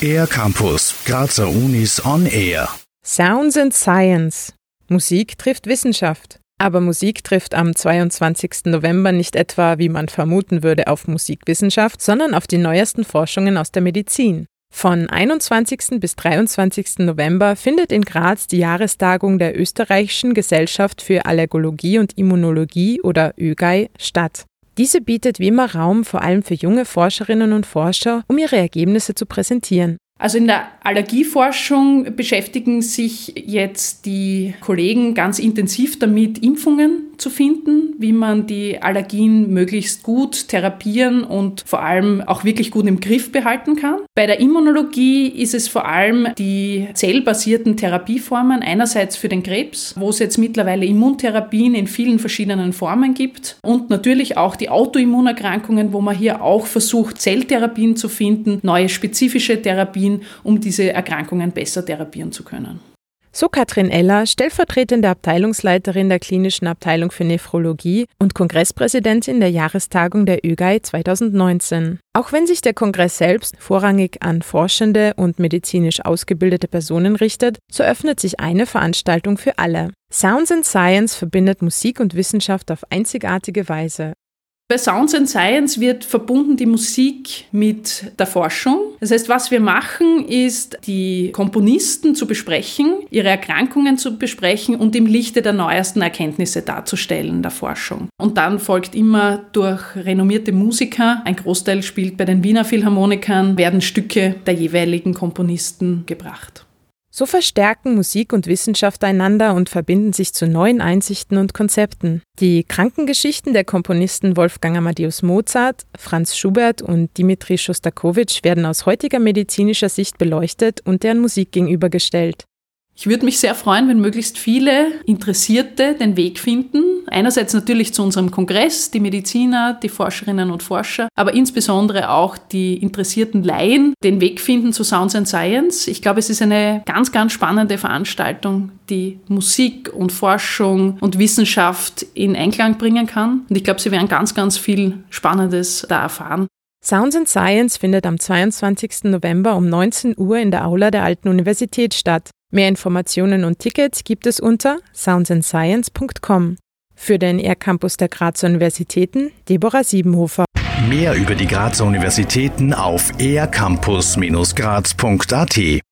Air Campus, Grazer Unis on Air. Sounds and Science. Musik trifft Wissenschaft. Aber Musik trifft am 22. November nicht etwa, wie man vermuten würde, auf Musikwissenschaft, sondern auf die neuesten Forschungen aus der Medizin. Von 21. bis 23. November findet in Graz die Jahrestagung der Österreichischen Gesellschaft für Allergologie und Immunologie oder ÖGAI statt. Diese bietet wie immer Raum vor allem für junge Forscherinnen und Forscher, um ihre Ergebnisse zu präsentieren. Also in der Allergieforschung beschäftigen sich jetzt die Kollegen ganz intensiv damit, Impfungen zu finden, wie man die Allergien möglichst gut therapieren und vor allem auch wirklich gut im Griff behalten kann. Bei der Immunologie ist es vor allem die zellbasierten Therapieformen, einerseits für den Krebs, wo es jetzt mittlerweile Immuntherapien in vielen verschiedenen Formen gibt und natürlich auch die Autoimmunerkrankungen, wo man hier auch versucht, Zelltherapien zu finden, neue spezifische Therapien, um diese Erkrankungen besser therapieren zu können. So Katrin Eller, stellvertretende Abteilungsleiterin der Klinischen Abteilung für Nephrologie und Kongresspräsidentin der Jahrestagung der ÖGAI 2019. Auch wenn sich der Kongress selbst vorrangig an forschende und medizinisch ausgebildete Personen richtet, so öffnet sich eine Veranstaltung für alle. Sounds and Science verbindet Musik und Wissenschaft auf einzigartige Weise. Bei Sounds and Science wird verbunden die Musik mit der Forschung. Das heißt, was wir machen, ist, die Komponisten zu besprechen, ihre Erkrankungen zu besprechen und im Lichte der neuesten Erkenntnisse darzustellen der Forschung. Und dann folgt immer durch renommierte Musiker, ein Großteil spielt bei den Wiener Philharmonikern, werden Stücke der jeweiligen Komponisten gebracht. So verstärken Musik und Wissenschaft einander und verbinden sich zu neuen Einsichten und Konzepten. Die Krankengeschichten der Komponisten Wolfgang Amadeus Mozart, Franz Schubert und Dimitri Schostakowitsch werden aus heutiger medizinischer Sicht beleuchtet und deren Musik gegenübergestellt. Ich würde mich sehr freuen, wenn möglichst viele Interessierte den Weg finden. Einerseits natürlich zu unserem Kongress, die Mediziner, die Forscherinnen und Forscher, aber insbesondere auch die interessierten Laien den Weg finden zu Sounds and Science. Ich glaube, es ist eine ganz, ganz spannende Veranstaltung, die Musik und Forschung und Wissenschaft in Einklang bringen kann. Und ich glaube, Sie werden ganz, ganz viel Spannendes da erfahren. Sounds and Science findet am 22. November um 19 Uhr in der Aula der Alten Universität statt. Mehr Informationen und Tickets gibt es unter soundsandscience.com. Für den R-Campus der Grazer Universitäten Deborah Siebenhofer. Mehr über die Grazer Universitäten auf ercampus-graz.at